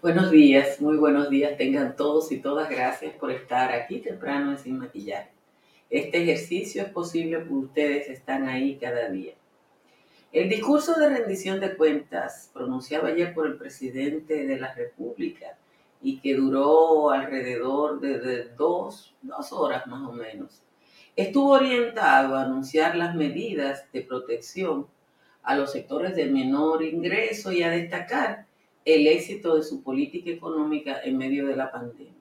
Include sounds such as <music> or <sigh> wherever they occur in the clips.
Buenos días, muy buenos días. Tengan todos y todas gracias por estar aquí temprano en Sin Maquillaje. Este ejercicio es posible porque ustedes están ahí cada día. El discurso de rendición de cuentas pronunciado ayer por el presidente de la República y que duró alrededor de, dos, dos horas más o menos, estuvo orientado a anunciar las medidas de protección a los sectores de menor ingreso y a destacar el éxito de su política económica en medio de la pandemia.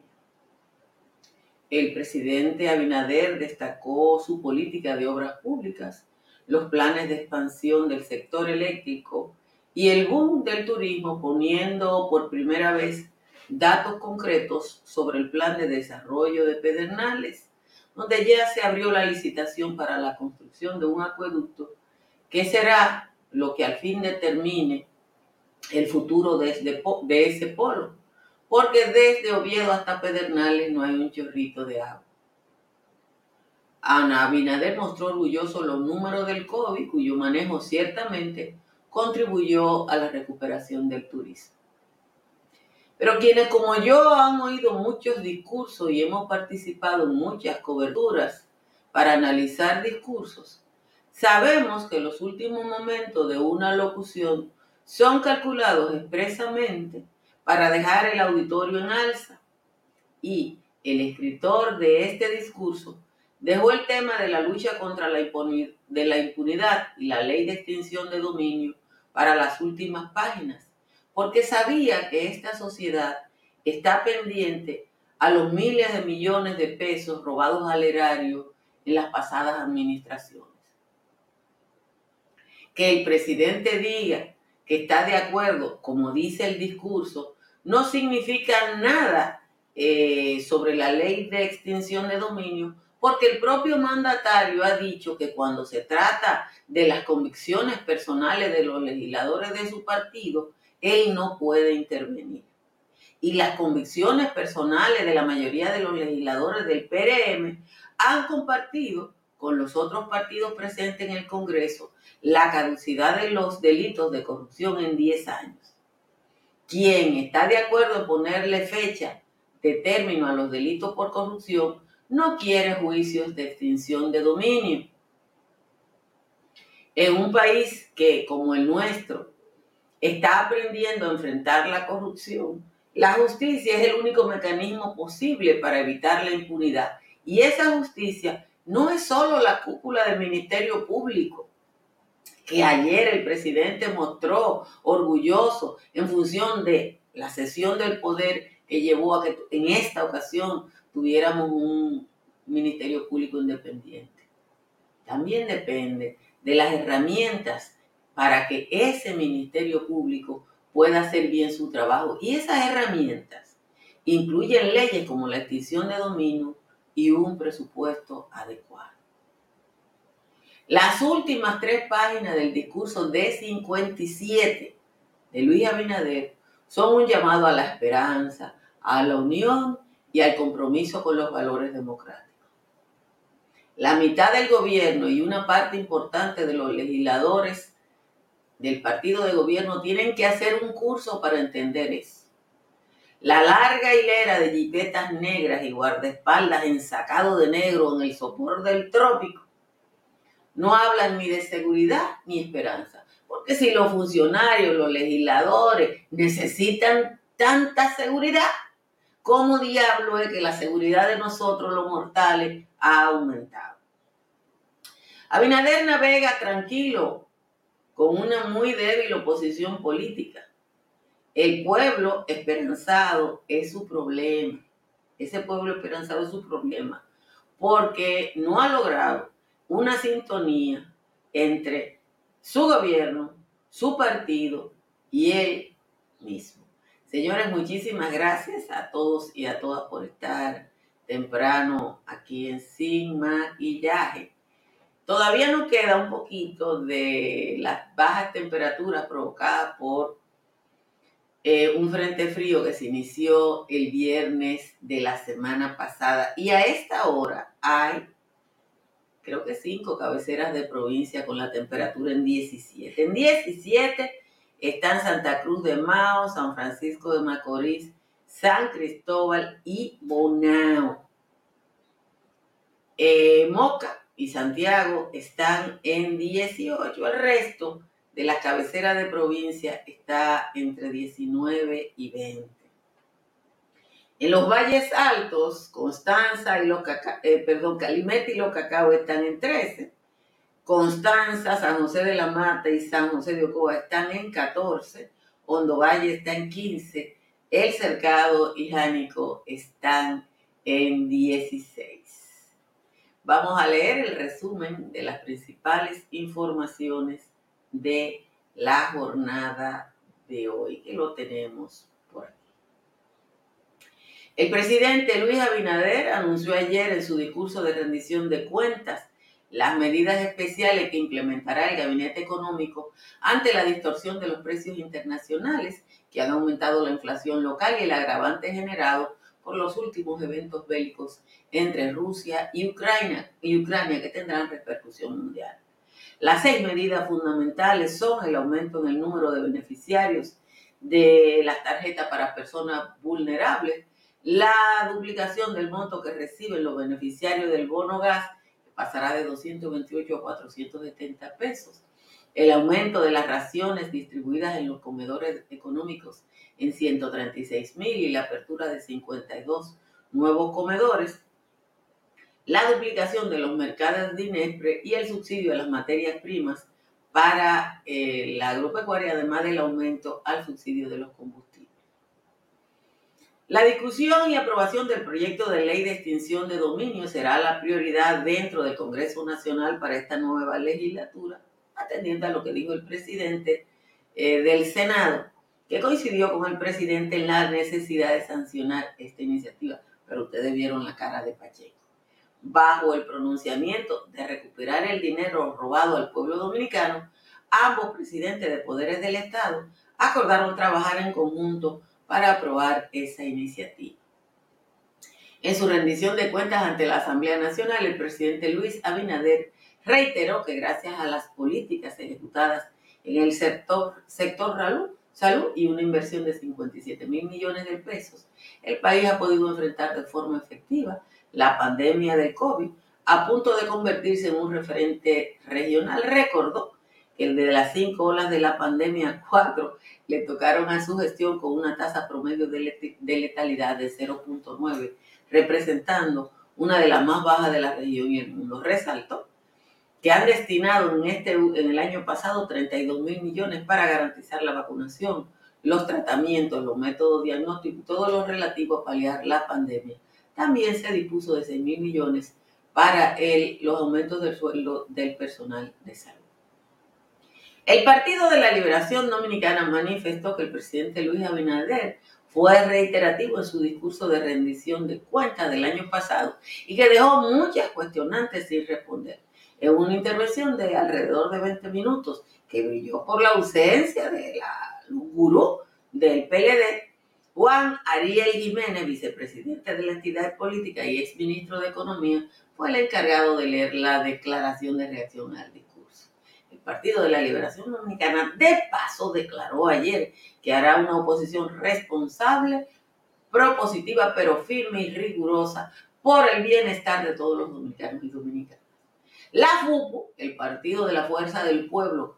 El presidente Abinader destacó su política de obras públicas, los planes de expansión del sector eléctrico y el boom del turismo, poniendo por primera vez datos concretos sobre el plan de desarrollo de Pedernales, donde ya se abrió la licitación para la construcción de un acueducto que será lo que al fin determine el futuro de, de ese polo, porque desde Oviedo hasta Pedernales no hay un chorrito de agua. Ana Abinader mostró orgulloso los números del COVID, cuyo manejo ciertamente contribuyó a la recuperación del turismo. Pero quienes como yo han oído muchos discursos y hemos participado en muchas coberturas para analizar discursos, sabemos que los últimos momentos de una locución son calculados expresamente para dejar el auditorio en alza. Y el escritor de este discurso dejó el tema de la lucha contra la, impunidad y la ley de extinción de dominio para las últimas páginas, porque sabía que esta sociedad está pendiente a los miles de millones de pesos robados al erario en las pasadas administraciones. Que el presidente diga que está de acuerdo, como dice el discurso, no significa nada eh, sobre la ley de extinción de dominio, porque el propio mandatario ha dicho que cuando se trata de las convicciones personales de los legisladores de su partido, él no puede intervenir. Y las convicciones personales de la mayoría de los legisladores del PRM han compartido con los otros partidos presentes en el Congreso la caducidad de los delitos de corrupción en 10 años. Quien está de acuerdo en ponerle fecha de término a los delitos por corrupción no quiere juicios de extinción de dominio. En un país que, como el nuestro, está aprendiendo a enfrentar la corrupción, la justicia es el único mecanismo posible para evitar la impunidad. Y esa justicia no es solo la cúpula del Ministerio Público, que ayer el presidente mostró orgulloso en función de la cesión del poder que llevó a que en esta ocasión tuviéramos un ministerio público independiente. También depende de las herramientas para que ese ministerio público pueda hacer bien su trabajo. Y esas herramientas incluyen leyes como la extinción de dominio y un presupuesto adecuado. Las últimas tres páginas del discurso D57 de Luis Abinader son un llamado a la esperanza, a la unión y al compromiso con los valores democráticos. La mitad del gobierno y una parte importante de los legisladores del partido de gobierno tienen que hacer un curso para entender eso. La larga hilera de jipetas negras y guardaespaldas ensacados de negro en el sopor del trópico no hablan ni de seguridad ni esperanza. Porque si los funcionarios, los legisladores necesitan tanta seguridad, ¿cómo diablo es que la seguridad de nosotros los mortales ha aumentado? Abinader navega tranquilo con una muy débil oposición política. El pueblo esperanzado es su problema. Ese pueblo esperanzado es su problema. Porque no ha logrado una sintonía entre su gobierno, su partido y él mismo. Señores, muchísimas gracias a todos y a todas por estar temprano aquí en Sin Maquillaje. Todavía nos queda un poquito de las bajas temperaturas provocadas por eh, un frente frío que se inició el viernes de la semana pasada. Y a esta hora hay, creo que cinco cabeceras de provincia con la temperatura en 17. En 17 están Santa Cruz de Mao, San Francisco de Macorís, San Cristóbal y Bonao. Eh, Moca y Santiago están en 18. El resto de la cabecera de provincia está entre 19 y 20. En los valles altos, Constanza y los eh, perdón, Calimete y los Cacao están en 13. Constanza, San José de la Mata y San José de Ocoa están en 14. Hondo Valle está en 15. El Cercado y Jánico están en 16. Vamos a leer el resumen de las principales informaciones de la jornada de hoy, que lo tenemos por aquí. El presidente Luis Abinader anunció ayer en su discurso de rendición de cuentas las medidas especiales que implementará el gabinete económico ante la distorsión de los precios internacionales que han aumentado la inflación local y el agravante generado por los últimos eventos bélicos entre Rusia y Ucrania, y Ucrania que tendrán repercusión mundial. Las seis medidas fundamentales son el aumento en el número de beneficiarios de las tarjetas para personas vulnerables, la duplicación del monto que reciben los beneficiarios del bono gas pasará de 228 a 470 pesos. El aumento de las raciones distribuidas en los comedores económicos en 136 mil y la apertura de 52 nuevos comedores. La duplicación de los mercados de INESPRE y el subsidio a las materias primas para eh, la agropecuaria, además del aumento al subsidio de los combustibles. La discusión y aprobación del proyecto de ley de extinción de dominio será la prioridad dentro del Congreso Nacional para esta nueva legislatura, atendiendo a lo que dijo el presidente eh, del Senado, que coincidió con el presidente en la necesidad de sancionar esta iniciativa. Pero ustedes vieron la cara de Pacheco. Bajo el pronunciamiento de recuperar el dinero robado al pueblo dominicano, ambos presidentes de poderes del Estado acordaron trabajar en conjunto para aprobar esa iniciativa. En su rendición de cuentas ante la Asamblea Nacional, el presidente Luis Abinader reiteró que gracias a las políticas ejecutadas en el sector, sector salud y una inversión de 57 mil millones de pesos, el país ha podido enfrentar de forma efectiva la pandemia del COVID, a punto de convertirse en un referente regional. Recordó el de las cinco olas de la pandemia, <laughs> cuatro le tocaron a su gestión con una tasa promedio de letalidad de 0.9, representando una de las más bajas de la región y el mundo. Resaltó que han destinado en, este, en el año pasado 32 mil millones para garantizar la vacunación, los tratamientos, los métodos diagnósticos, todo lo relativo a paliar la pandemia. También se dispuso de 6 mil millones para el, los aumentos del sueldo del personal de salud. El Partido de la Liberación Dominicana manifestó que el presidente Luis Abinader fue reiterativo en su discurso de rendición de cuentas del año pasado y que dejó muchas cuestionantes sin responder. En una intervención de alrededor de 20 minutos que brilló por la ausencia de la gurú del PLD, Juan Ariel Jiménez, vicepresidente de la entidad política y exministro de Economía, fue el encargado de leer la declaración de reacción al discurso. Partido de la Liberación Dominicana, de paso declaró ayer que hará una oposición responsable, propositiva, pero firme y rigurosa por el bienestar de todos los dominicanos y dominicanas. La FUPO, el Partido de la Fuerza del Pueblo,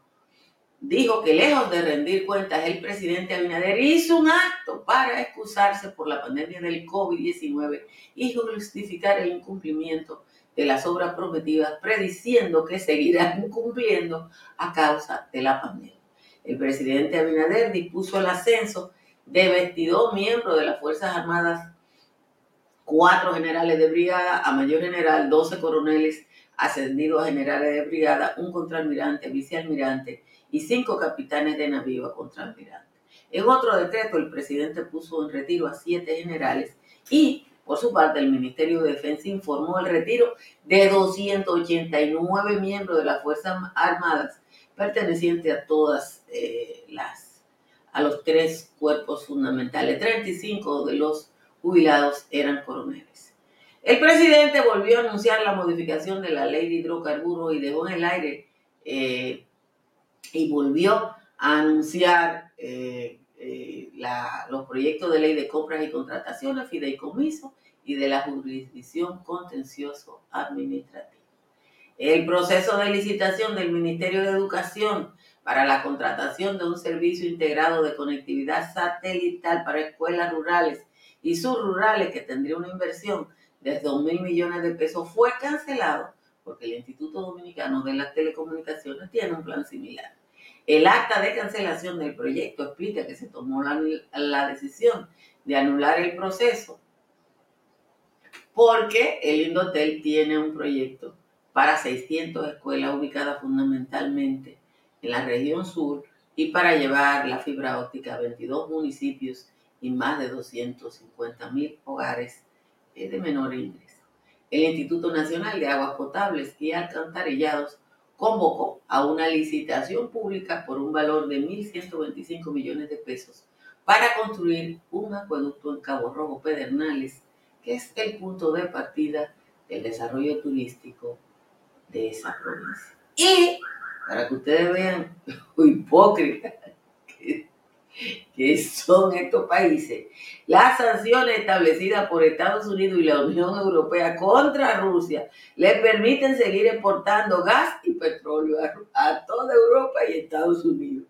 dijo que lejos de rendir cuentas, el presidente Abinader hizo un acto para excusarse por la pandemia del COVID-19 y justificar el incumplimiento de las obras prometidas, prediciendo que seguirán <laughs> cumpliendo a causa de la pandemia. El presidente Abinader dispuso el ascenso de 22 miembros de las Fuerzas Armadas, cuatro generales de brigada, a mayor general, 12 coroneles ascendidos a generales de brigada, un contraalmirante, vicealmirante y cinco capitanes de navío a contraalmirante. En otro decreto, el presidente puso en retiro a siete generales y, por su parte, el Ministerio de Defensa informó el retiro de 289 miembros de las Fuerzas Armadas pertenecientes a todas eh, las, a los tres cuerpos fundamentales. 35 de los jubilados eran coroneles. El presidente volvió a anunciar la modificación de la ley de hidrocarburos y dejó en el aire eh, y volvió a anunciar eh, eh, los proyectos de ley de compras y contrataciones, fideicomiso y de la jurisdicción contencioso administrativa. El proceso de licitación del Ministerio de Educación para la contratación de un servicio integrado de conectividad satelital para escuelas rurales y subrurales que tendría una inversión de 2 mil millones de pesos fue cancelado porque el Instituto Dominicano de las Telecomunicaciones tiene un plan similar. El acta de cancelación del proyecto explica que se tomó la, decisión de anular el proceso porque el Indotel tiene un proyecto para 600 escuelas ubicadas fundamentalmente en la región sur y para llevar la fibra óptica a 22 municipios y más de 250 mil hogares eh, de menor ingreso. El Instituto Nacional de Aguas Potables y Alcantarillados convocó a una licitación pública por un valor de 1.125 millones de pesos para construir un acueducto en Cabo Rojo Pedernales, que es el punto de partida del desarrollo turístico de esa provincia. Y para que ustedes vean hipócrita que son estos países, las sanciones establecidas por Estados Unidos y la Unión Europea contra Rusia le permiten seguir exportando gas y petróleo a, toda Europa y Estados Unidos.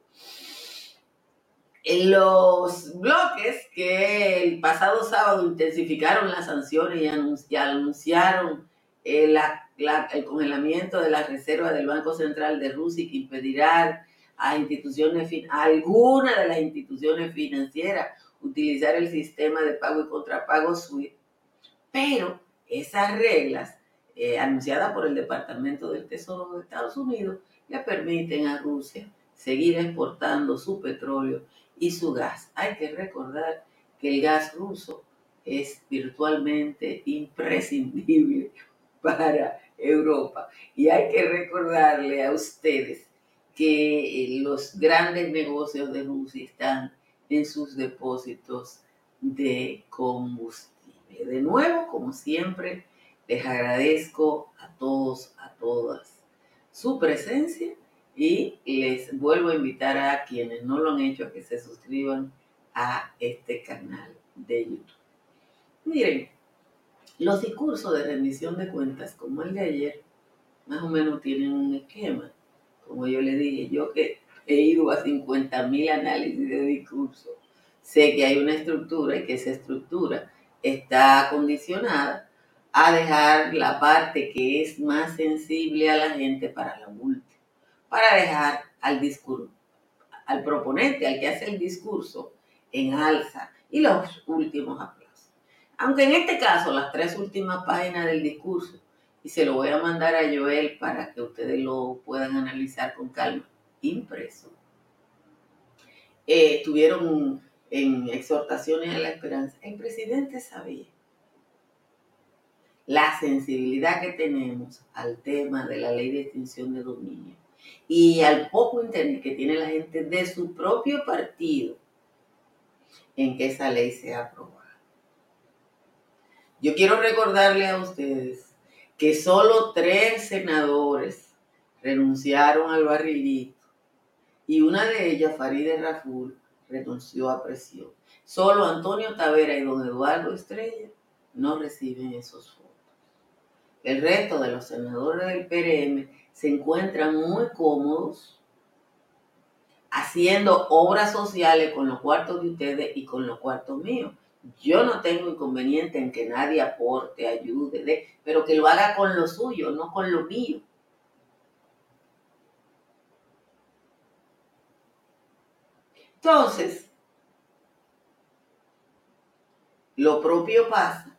En los bloques que el pasado sábado intensificaron las sanciones y, anunciaron el, el congelamiento de la reserva del Banco Central de Rusia que impedirá a instituciones, a alguna de las instituciones financieras utilizar el sistema de pago y contrapago SWIFT. Pero esas reglas eh, anunciadas por el Departamento del Tesoro de Estados Unidos le permiten a Rusia seguir exportando su petróleo y su gas. Hay que recordar que el gas ruso es virtualmente imprescindible <laughs> para Europa. Y hay que recordarle a ustedes que eh, los grandes negocios de Rusia están en sus depósitos de combustible. De nuevo, como siempre, les agradezco a todos, a todas su presencia y les vuelvo a invitar a quienes no lo han hecho a que se suscriban a este canal de YouTube. Miren, los discursos de rendición de cuentas como el de ayer más o menos tienen un esquema como yo le dije, yo que he ido a 50 mil análisis de discurso, sé que hay una estructura y que esa estructura está condicionada a dejar la parte que es más sensible a la gente para la última, para dejar al discurso, al proponente, al que hace el discurso, en alza y los últimos aplausos. Aunque en este caso las tres últimas páginas del discurso y se lo voy a mandar a Joel para que ustedes lo puedan analizar con calma, impreso. Eh, tuvieron en exhortaciones a la esperanza. El presidente sabía la sensibilidad que tenemos al tema de la ley de extinción de dominio y al poco interés que tiene la gente de su propio partido en que esa ley sea aprobada. Yo quiero recordarle a ustedes que solo tres senadores renunciaron al barrilito y una de ellas, Farideh Raful, renunció a presión. Solo Antonio Tavera y don Eduardo Estrella no reciben esos fondos. El resto de los senadores del PRM se encuentran muy cómodos haciendo obras sociales con los cuartos de ustedes y con los cuartos míos. Yo no tengo inconveniente en que nadie aporte, ayude, de, pero que lo haga con lo suyo, no con lo mío. Entonces, lo propio pasa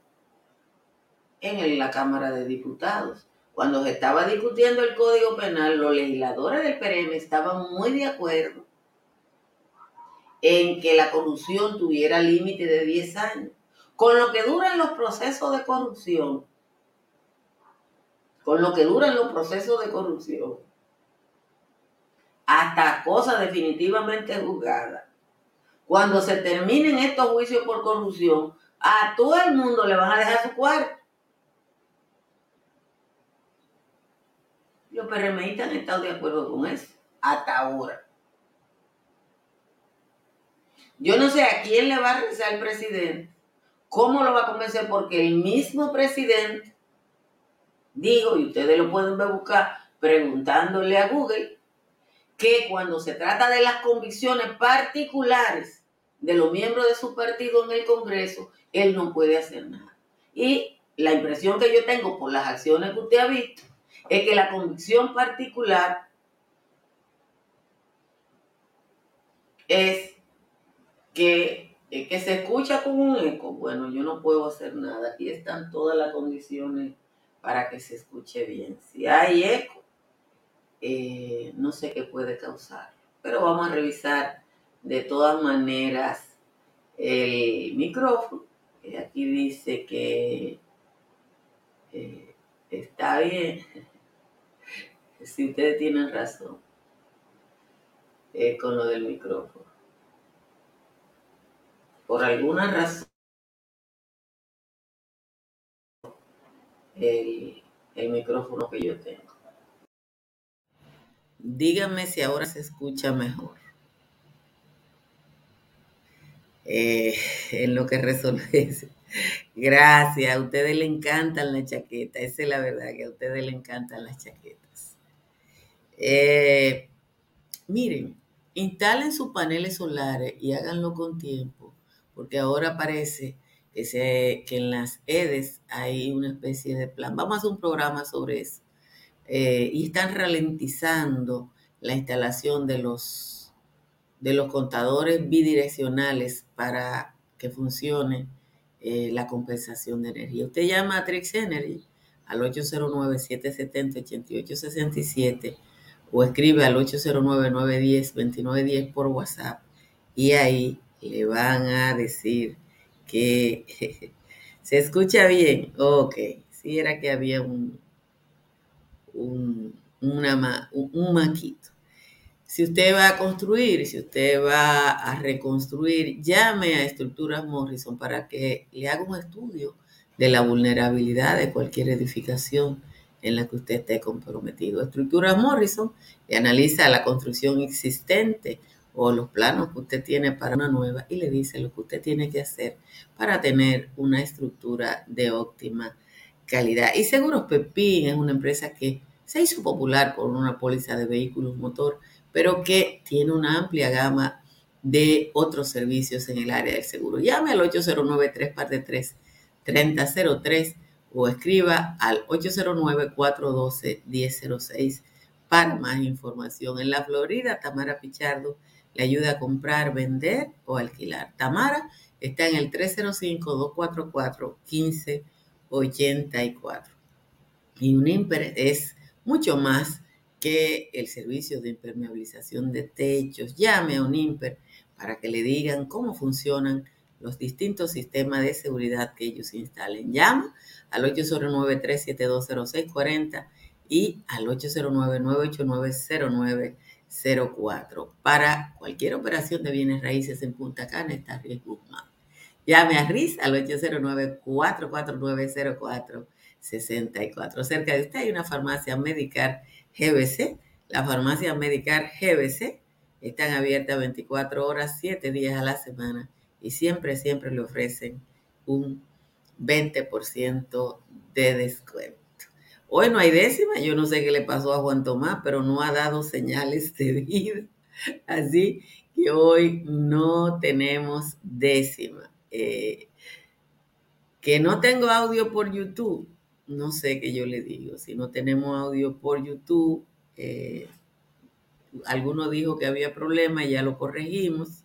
en la Cámara de Diputados. Cuando se estaba discutiendo el Código Penal, los legisladores del PRM estaban muy de acuerdo en que la corrupción tuviera límite de 10 años. Con lo que duran los procesos de corrupción, con lo que duran los procesos de corrupción, hasta cosas definitivamente juzgadas. Cuando se terminen estos juicios por corrupción, a todo el mundo le van a dejar su cuarto. Los PRMistas han estado de acuerdo con eso, hasta ahora. Yo no sé a quién le va a rezar el presidente, cómo lo va a convencer, porque el mismo presidente dijo, y ustedes lo pueden buscar preguntándole a Google, que cuando se trata de las convicciones particulares de los miembros de su partido en el Congreso, él no puede hacer nada. Y la impresión que yo tengo por las acciones que usted ha visto es que la convicción particular es que, se escucha como un eco. Bueno, yo no puedo hacer nada. Aquí están todas las condiciones para que se escuche bien. Si hay eco, eh, no sé qué puede causar. Pero vamos a revisar de todas maneras el micrófono. Aquí dice que eh, está bien. <laughs> si ustedes tienen razón eh, con lo del micrófono. Por alguna razón, el, el micrófono que yo tengo. Díganme si ahora se escucha mejor. Eh, <laughs> en lo que resolve. Gracias, a ustedes le encantan las chaquetas, esa es la verdad, que a ustedes le encantan las chaquetas. Eh, miren, instalen sus paneles solares y háganlo con tiempo, porque ahora parece que, en las EDES hay una especie de plan. Vamos a hacer un programa sobre eso. Eh, y están ralentizando la instalación de los, de los contadores bidireccionales para que funcione eh, la compensación de energía. Usted llama a Trix Energy al 809-770-8867 o escribe al 809-910-2910 por WhatsApp y ahí le van a decir que <laughs> se escucha bien. Ok, si era que había un, un, un maquito. Si usted va a construir, si usted va a reconstruir, llame a Estructuras Morrison para que le haga un estudio de la vulnerabilidad de cualquier edificación en la que usted esté comprometido. Estructuras Morrison le analiza la construcción existente o los planos que usted tiene para una nueva y le dice lo que usted tiene que hacer para tener una estructura de óptima calidad. Y Seguros Pepín es una empresa que se hizo popular por una póliza de vehículos motor, pero que tiene una amplia gama de otros servicios en el área del seguro. Llame al 809-3 o escriba al 809-412-1006 para más información. En la Florida, Tamara Pichardo le ayuda a comprar, vender o alquilar. Tamara está en el 305-244-1584. Y un IMPER es mucho más que el servicio de impermeabilización de techos. Llame a un IMPER para que le digan cómo funcionan los distintos sistemas de seguridad que ellos instalen. Llama al 809-3720640 y al 809-989-0904. Para cualquier operación de bienes raíces en Punta Cana está Riz Guzmán. Llame a RIS al 809-449-04 64. Cerca de usted hay una farmacia Medicar GBC. La farmacia Medicar GBC están abiertas 24 horas, 7 días a la semana y siempre, siempre le ofrecen un 20% de descuento. Hoy no hay décima, yo no sé qué le pasó a Juan Tomás, pero no ha dado señales de vida. Así que hoy no tenemos décima. Eh, que no tengo audio por YouTube no sé qué yo le digo. Si no tenemos audio por YouTube, eh, alguno dijo que había problema y ya lo corregimos,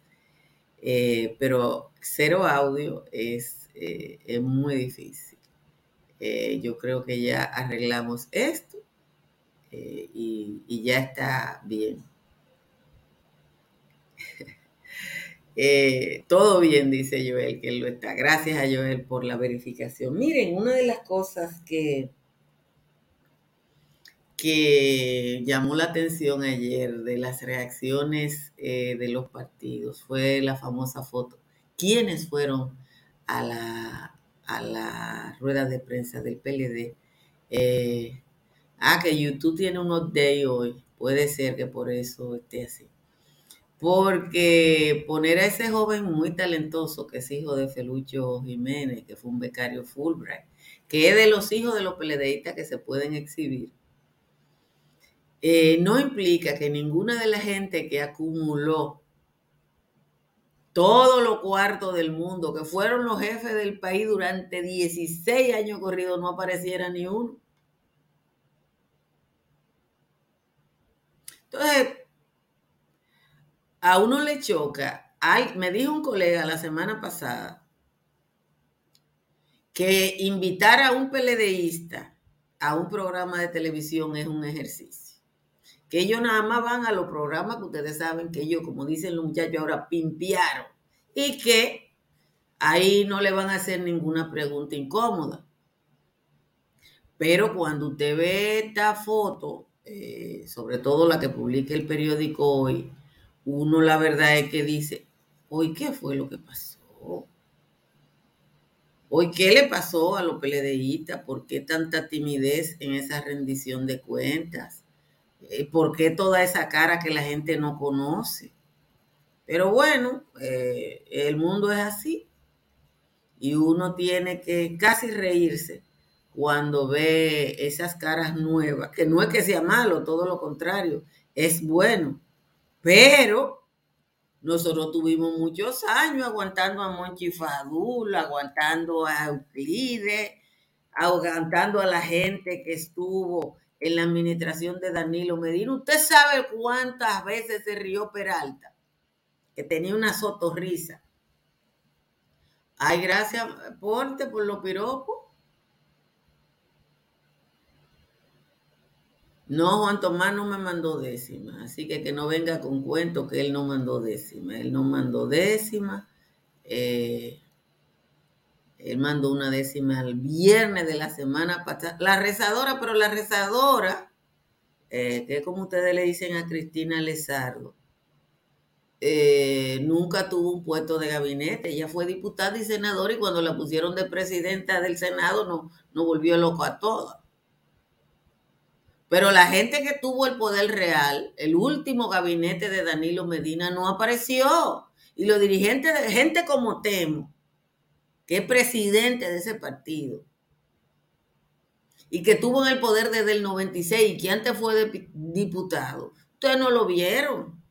eh, pero cero audio es, es muy difícil. Yo creo que ya arreglamos esto y, y ya está bien. <laughs> Eh, todo bien, dice Joel, que lo está. Gracias a Joel por la verificación. Miren, una de las cosas que, que llamó la atención ayer de las reacciones eh, de los partidos fue la famosa foto. ¿Quiénes fueron a la, a la rueda de prensa del PLD? Eh, ah, que YouTube tiene un update hoy. Puede ser que por eso esté así porque poner a ese joven muy talentoso, que es hijo de Felucho Jiménez, que fue un becario Fulbright, que es de los hijos de los peledeístas que se pueden exhibir, eh, no implica que ninguna de la gente que acumuló todos los cuartos del mundo, que fueron los jefes del país durante 16 años corridos, no apareciera ni uno. Entonces, a uno le choca. me dijo un colega la semana pasada que invitar a un PLDista a un programa de televisión es un ejercicio. Que ellos nada más van a los programas que ustedes saben que ellos, como dicen los muchachos ahora, pimpiaron. Y que ahí no le van a hacer ninguna pregunta incómoda. Pero cuando usted ve esta foto, eh, sobre todo la que publica el periódico hoy, uno la verdad es que dice, hoy qué fue lo que pasó. Hoy qué le pasó a los PLDistas, por qué tanta timidez en esa rendición de cuentas, por qué toda esa cara que la gente no conoce. Pero bueno, eh, el mundo es así y uno tiene que casi reírse cuando ve esas caras nuevas, que no es que sea malo, todo lo contrario, es bueno pero nosotros tuvimos muchos años aguantando a Monchi Fadul, aguantando a Euclides, aguantando a la gente que estuvo en la administración de Danilo Medina. Usted sabe cuántas veces se rió Peralta, que tenía una sotorrisa. Ay, gracias, Porte, por los piropos. No, Juan Tomás no me mandó décima, así que que no venga con cuento que él no mandó décima. Él no mandó décima. Eh, él mandó una décima el viernes de la semana pasada. La rezadora, pero la rezadora, eh, que como ustedes le dicen a Cristina Lezardo, eh, nunca tuvo un puesto de gabinete. Ella fue diputada y senadora y cuando la pusieron de presidenta del Senado no, no volvió loco a todas. Pero la gente que tuvo el poder real, el último gabinete de Danilo Medina no apareció. Y los dirigentes, gente como Temo, que es presidente de ese partido, y que tuvo en el poder desde el 96 y que antes fue diputado, ustedes no lo vieron.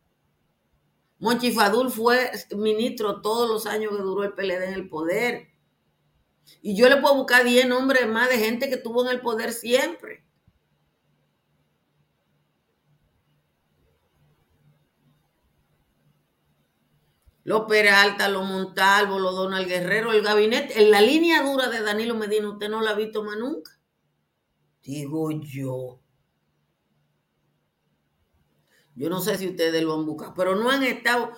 Monchi Fadul fue ministro todos los años que duró el PLD en el poder. Y yo le puedo buscar 10 nombres más de gente que tuvo en el poder siempre. Los Peralta, los Montalvo, los Donald Guerrero, el gabinete, en la línea dura de Danilo Medina, usted no la ha visto más nunca. Digo yo. Yo no sé si ustedes lo han buscado, pero no han estado.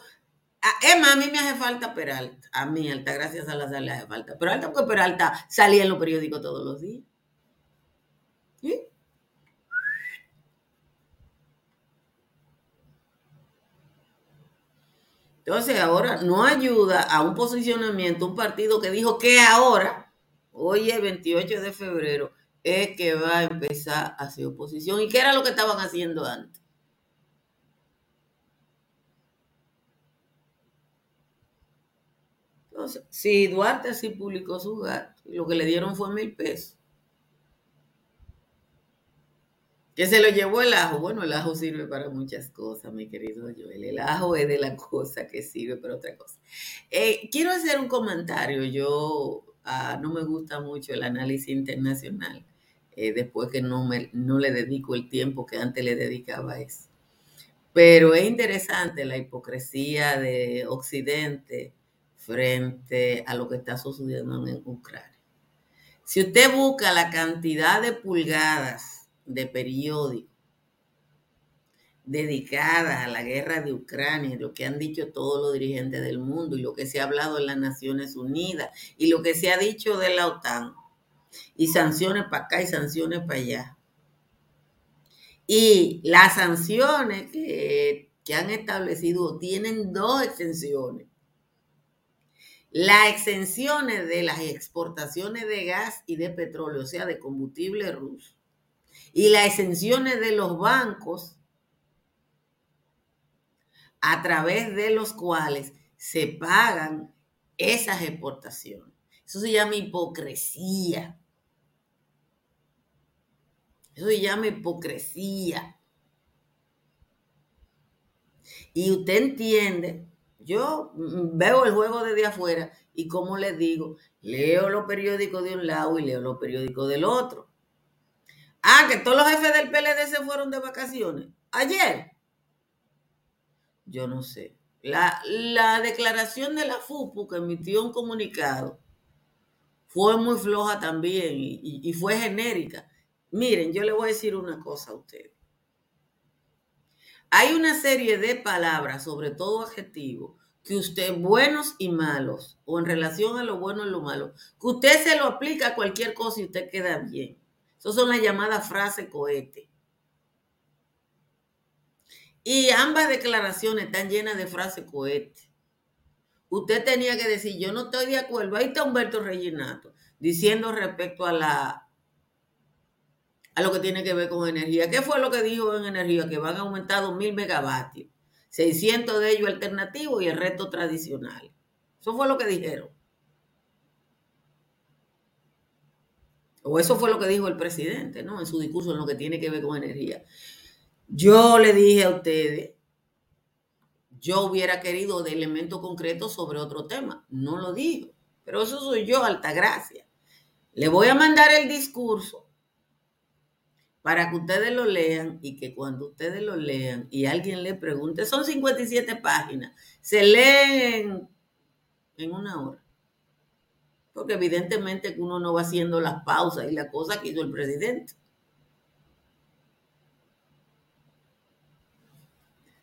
Es más, a mí me hace falta Peralta. A mí, Alta, gracias a la le hace falta Peralta, porque Peralta salía en los periódicos todos los días. ¿Sí? Entonces ahora no ayuda a un posicionamiento, un partido que dijo que ahora, hoy es 28 de febrero, es que va a empezar a hacer oposición. ¿Y qué era lo que estaban haciendo antes? Entonces, si Duarte así publicó su gato, lo que le dieron fue mil pesos. Que se lo llevó el ajo. Bueno, el ajo sirve para muchas cosas, mi querido Joel. El ajo es de la cosa que sirve para otra cosa. Eh, quiero hacer un comentario. Yo ah, no me gusta mucho el análisis internacional, eh, después que no, me, no le dedico el tiempo que antes le dedicaba a eso. Pero es interesante la hipocresía de Occidente frente a lo que está sucediendo en Ucrania. Si usted busca la cantidad de pulgadas de periódico dedicada a la guerra de Ucrania, lo que han dicho todos los dirigentes del mundo y lo que se ha hablado en las Naciones Unidas y lo que se ha dicho de la OTAN, y sanciones para acá y sanciones para allá. Y las sanciones que, que han establecido tienen dos extensiones. Las exenciones de las exportaciones de gas y de petróleo, o sea, de combustible ruso, y las exenciones de los bancos a través de los cuales se pagan esas exportaciones. Eso se llama hipocresía. Eso se llama hipocresía. Y usted entiende, yo veo el juego desde afuera y como les digo, leo los periódicos de un lado y leo los periódicos del otro. Ah, que todos los jefes del PLD se fueron de vacaciones. Ayer. Yo no sé. La, la declaración de la FUPU que emitió un comunicado fue muy floja también y, fue genérica. Miren, yo le voy a decir una cosa a ustedes. Hay una serie de palabras, sobre todo adjetivos, que usted, buenos y malos, o en relación a lo bueno y lo malo, que usted se lo aplica a cualquier cosa y usted queda bien. Esas son las llamadas frases cohete. Y ambas declaraciones están llenas de frases cohete usted tenía que decir, yo no estoy de acuerdo. Ahí está Humberto Reginato diciendo respecto a la a lo que tiene que ver con energía. ¿Qué fue lo que dijo en energía? Que van a aumentar 2.000 megavatios, 600 de ellos alternativos y el resto tradicional. Eso fue lo que dijeron. O eso fue lo que dijo el presidente, ¿no? En su discurso en lo que tiene que ver con energía. Yo le dije a ustedes yo hubiera querido de elemento concreto sobre otro tema. No lo digo, pero eso soy yo, Altagracia. Le voy a mandar el discurso para que ustedes lo lean y que cuando ustedes lo lean y alguien le pregunte, son 57 páginas, se leen en una hora. Porque evidentemente uno no va haciendo las pausas y las cosas que hizo el presidente.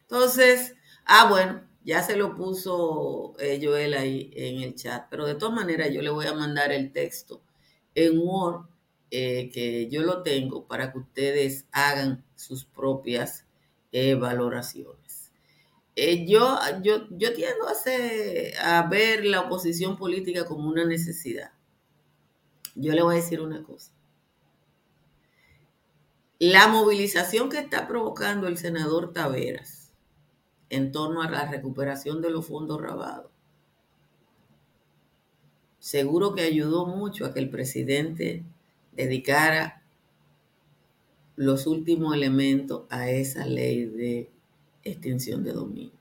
Entonces, Ah, bueno, ya se lo puso eh, Joel ahí en el chat, pero de todas maneras yo le voy a mandar el texto en Word, eh, que yo lo tengo para que ustedes hagan sus propias eh, valoraciones. Yo, yo, yo tiendo a, a ver la oposición política como una necesidad. Yo le voy a decir una cosa. La movilización que está provocando el senador Taveras en torno a la recuperación de los fondos rabados. Seguro que ayudó mucho a que el presidente dedicara los últimos elementos a esa ley de extinción de dominio.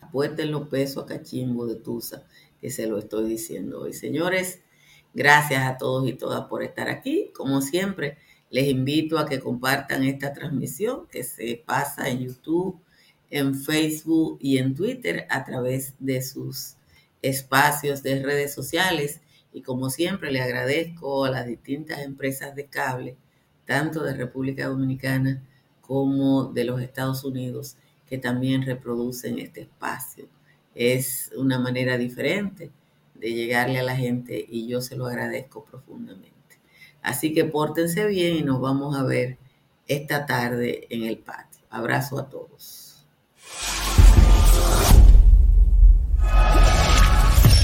Apuesten los pesos a Cachimbo de Tusa, que se lo estoy diciendo hoy. Señores, gracias a todos y todas por estar aquí. Como siempre, les invito a que compartan esta transmisión que se pasa en YouTube, en Facebook y en Twitter a través de sus espacios de redes sociales. Y como siempre, le agradezco a las distintas empresas de cable, tanto de República Dominicana como de los Estados Unidos, que también reproducen este espacio. Es una manera diferente de llegarle a la gente y yo se lo agradezco profundamente. Así que pórtense bien y nos vamos a ver esta tarde en el patio. Abrazo a todos.